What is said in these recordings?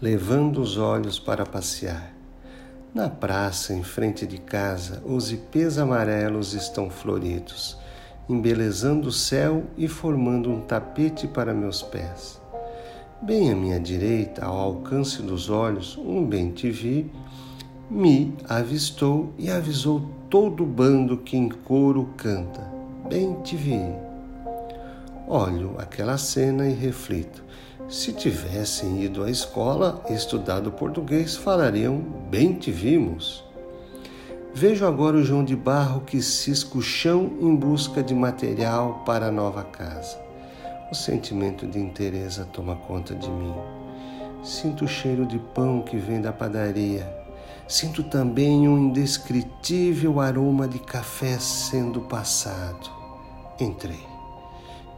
levando os olhos para passear. Na praça, em frente de casa, os ipês amarelos estão floridos, embelezando o céu e formando um tapete para meus pés. Bem à minha direita, ao alcance dos olhos, um bem-te-vi me avistou e avisou todo o bando que em coro canta: Bem-te-vi. Olho aquela cena e reflito: se tivessem ido à escola e estudado português, falariam bem te vimos. Vejo agora o João de Barro que cisca o chão em busca de material para a nova casa. O sentimento de interesa toma conta de mim. Sinto o cheiro de pão que vem da padaria. Sinto também um indescritível aroma de café sendo passado. Entrei.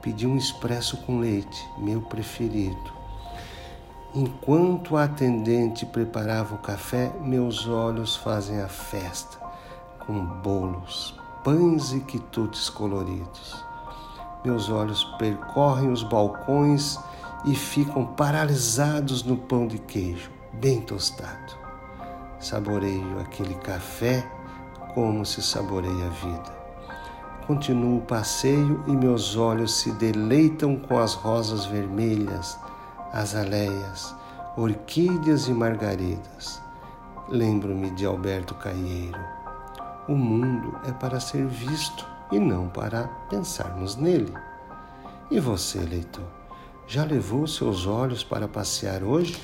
Pedi um expresso com leite, meu preferido. Enquanto a atendente preparava o café, meus olhos fazem a festa, com bolos, pães e quitutes coloridos. Meus olhos percorrem os balcões e ficam paralisados no pão de queijo, bem tostado. Saboreio aquele café como se saboreia a vida. Continuo o passeio e meus olhos se deleitam com as rosas vermelhas, azaleias, orquídeas e margaridas. Lembro-me de Alberto Caieiro. O mundo é para ser visto e não para pensarmos nele. E você, leitor, já levou seus olhos para passear hoje?